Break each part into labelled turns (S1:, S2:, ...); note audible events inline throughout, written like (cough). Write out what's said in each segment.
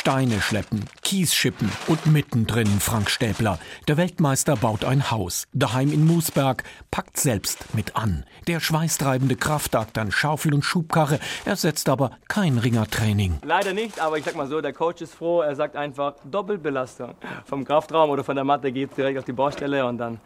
S1: Steine schleppen, Kies schippen und mittendrin Frank Stäbler. Der Weltmeister baut ein Haus, daheim in Moosberg, packt selbst mit an. Der schweißtreibende Kraftakt an Schaufel und Schubkarre ersetzt aber kein Ringertraining.
S2: Leider nicht, aber ich sag mal so, der Coach ist froh, er sagt einfach Doppelbelastung. Vom Kraftraum oder von der Matte geht direkt auf die Baustelle und dann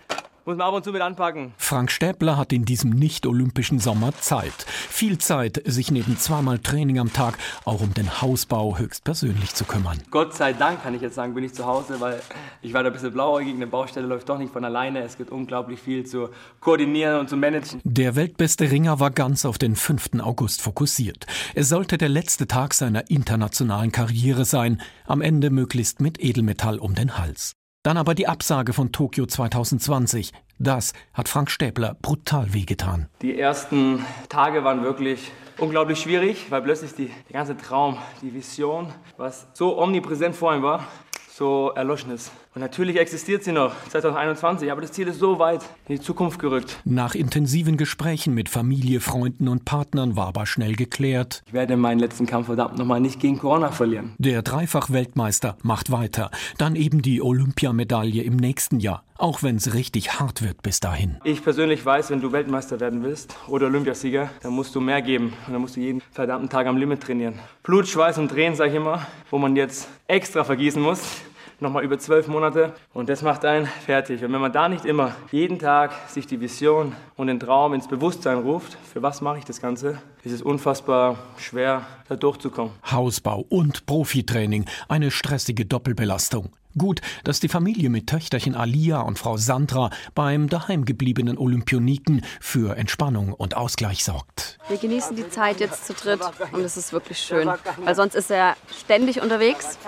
S2: muss man ab und zu mit anpacken.
S1: Frank Stäbler hat in diesem nicht-olympischen Sommer Zeit. Viel Zeit, sich neben zweimal Training am Tag auch um den Hausbau höchstpersönlich zu kümmern.
S2: Gott sei Dank, kann ich jetzt sagen, bin ich zu Hause, weil ich war da ein bisschen blauäugig. Eine Baustelle läuft doch nicht von alleine. Es gibt unglaublich viel zu koordinieren und zu managen.
S1: Der weltbeste Ringer war ganz auf den 5. August fokussiert. Es sollte der letzte Tag seiner internationalen Karriere sein, am Ende möglichst mit Edelmetall um den Hals. Dann aber die Absage von Tokio 2020. Das hat Frank Stäbler brutal wehgetan.
S2: Die ersten Tage waren wirklich unglaublich schwierig, weil plötzlich die, der ganze Traum, die Vision, was so omnipräsent vor ihm war, so erloschen ist. Und natürlich existiert sie noch, 2021, aber das Ziel ist so weit in die Zukunft gerückt.
S1: Nach intensiven Gesprächen mit Familie, Freunden und Partnern war aber schnell geklärt.
S2: Ich werde meinen letzten Kampf verdammt nochmal nicht gegen Corona verlieren.
S1: Der Dreifach-Weltmeister macht weiter. Dann eben die Olympiamedaille im nächsten Jahr. Auch wenn es richtig hart wird bis dahin.
S2: Ich persönlich weiß, wenn du Weltmeister werden willst oder Olympiasieger, dann musst du mehr geben. Und dann musst du jeden verdammten Tag am Limit trainieren. Blut, Schweiß und Tränen, sag ich immer, wo man jetzt extra vergießen muss nochmal über zwölf Monate und das macht einen fertig. Und wenn man da nicht immer jeden Tag sich die Vision und den Traum ins Bewusstsein ruft, für was mache ich das Ganze, ist es unfassbar schwer, da durchzukommen.
S1: Hausbau und Profitraining, eine stressige Doppelbelastung. Gut, dass die Familie mit Töchterchen Alia und Frau Sandra beim daheimgebliebenen Olympioniken für Entspannung und Ausgleich sorgt.
S3: Wir genießen die Zeit jetzt zu dritt und es ist wirklich schön, weil sonst ist er ständig unterwegs.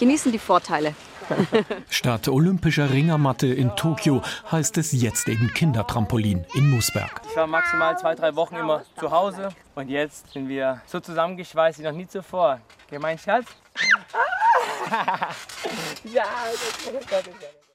S3: Genießen die Vorteile. (laughs)
S1: Statt olympischer Ringermatte in Tokio heißt es jetzt eben Kindertrampolin in Moosberg.
S2: Ich war maximal zwei, drei Wochen immer zu Hause und jetzt sind wir so zusammengeschweißt wie noch nie zuvor. Geh mein Schatz. Ja, das ist